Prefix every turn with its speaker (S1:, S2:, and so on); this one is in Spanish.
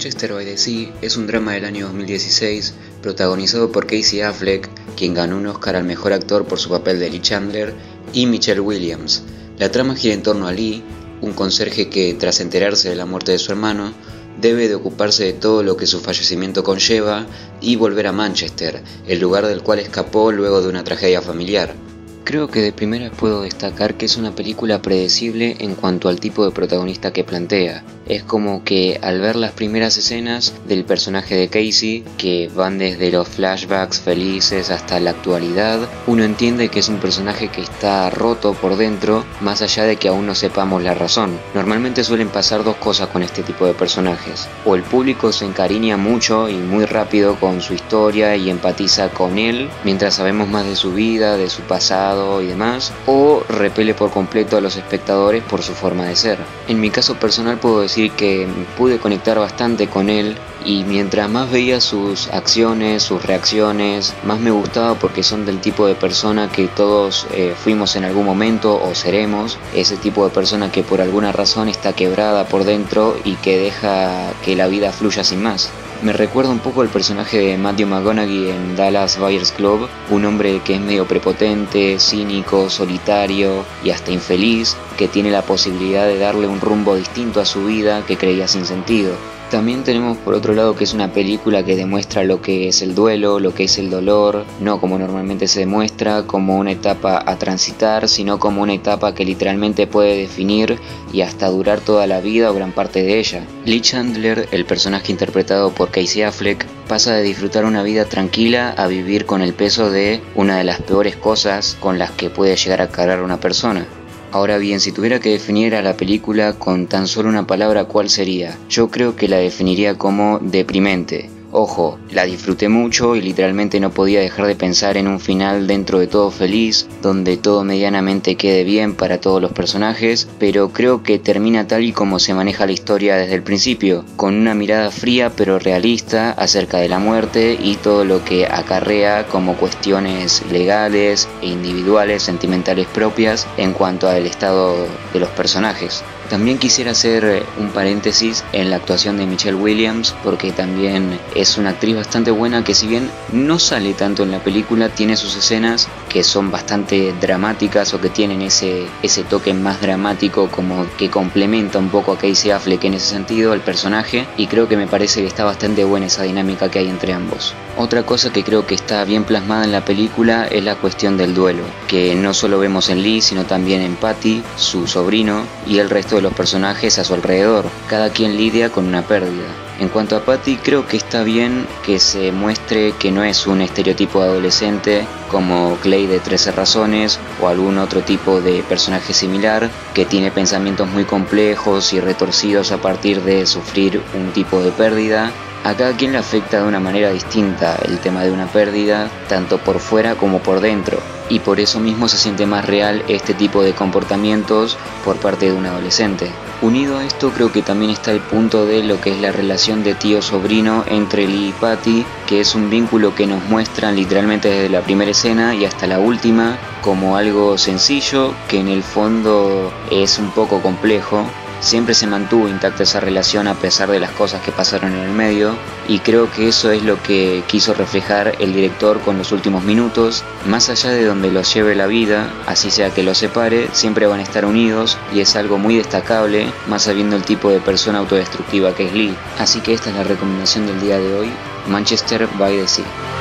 S1: Manchester by the Sea es un drama del año 2016 protagonizado por Casey Affleck, quien ganó un Oscar al mejor actor por su papel de Lee Chandler, y Michelle Williams. La trama gira en torno a Lee, un conserje que, tras enterarse de la muerte de su hermano, debe de ocuparse de todo lo que su fallecimiento conlleva y volver a Manchester, el lugar del cual escapó luego de una tragedia familiar. Creo que de primera puedo destacar que es una película predecible en cuanto al tipo de protagonista que plantea. Es como que al ver las primeras escenas del personaje de Casey, que van desde los flashbacks felices hasta la actualidad, uno entiende que es un personaje que está roto por dentro, más allá de que aún no sepamos la razón. Normalmente suelen pasar dos cosas con este tipo de personajes. O el público se encariña mucho y muy rápido con su historia y empatiza con él, mientras sabemos más de su vida, de su pasado y demás, o repele por completo a los espectadores por su forma de ser. En mi caso personal puedo decir que pude conectar bastante con él y mientras más veía sus acciones, sus reacciones, más me gustaba porque son del tipo de persona que todos eh, fuimos en algún momento o seremos, ese tipo de persona que por alguna razón está quebrada por dentro y que deja que la vida fluya sin más. Me recuerda un poco el personaje de Matthew McConaughey en Dallas Buyers Club, un hombre que es medio prepotente, cínico, solitario y hasta infeliz, que tiene la posibilidad de darle un rumbo distinto a su vida que creía sin sentido. También tenemos por otro lado que es una película que demuestra lo que es el duelo, lo que es el dolor, no como normalmente se demuestra como una etapa a transitar, sino como una etapa que literalmente puede definir y hasta durar toda la vida o gran parte de ella. Lee Chandler, el personaje interpretado por Casey Affleck, pasa de disfrutar una vida tranquila a vivir con el peso de una de las peores cosas con las que puede llegar a cargar una persona. Ahora bien, si tuviera que definir a la película con tan solo una palabra, ¿cuál sería? Yo creo que la definiría como deprimente. Ojo, la disfruté mucho y literalmente no podía dejar de pensar en un final dentro de todo feliz, donde todo medianamente quede bien para todos los personajes, pero creo que termina tal y como se maneja la historia desde el principio, con una mirada fría pero realista acerca de la muerte y todo lo que acarrea como cuestiones legales e individuales, sentimentales propias en cuanto al estado de los personajes. También quisiera hacer eh, un paréntesis en la actuación de Michelle Williams porque también es una actriz bastante buena que si bien no sale tanto en la película, tiene sus escenas que son bastante dramáticas o que tienen ese, ese toque más dramático como que complementa un poco a Casey Affleck en ese sentido, el personaje, y creo que me parece que está bastante buena esa dinámica que hay entre ambos. Otra cosa que creo que está bien plasmada en la película es la cuestión del duelo, que no solo vemos en Lee, sino también en Patty, su sobrino, y el resto de los personajes a su alrededor, cada quien lidia con una pérdida. En cuanto a Patty, creo que está bien que se muestre que no es un estereotipo adolescente como Clay de 13 razones o algún otro tipo de personaje similar que tiene pensamientos muy complejos y retorcidos a partir de sufrir un tipo de pérdida. A cada quien le afecta de una manera distinta el tema de una pérdida, tanto por fuera como por dentro y por eso mismo se siente más real este tipo de comportamientos por parte de un adolescente. Unido a esto creo que también está el punto de lo que es la relación de tío-sobrino entre Lee y Patty, que es un vínculo que nos muestran literalmente desde la primera escena y hasta la última como algo sencillo que en el fondo es un poco complejo Siempre se mantuvo intacta esa relación a pesar de las cosas que pasaron en el medio y creo que eso es lo que quiso reflejar el director con los últimos minutos. Más allá de donde los lleve la vida, así sea que los separe, siempre van a estar unidos y es algo muy destacable, más sabiendo el tipo de persona autodestructiva que es Lee. Así que esta es la recomendación del día de hoy, Manchester by the Sea.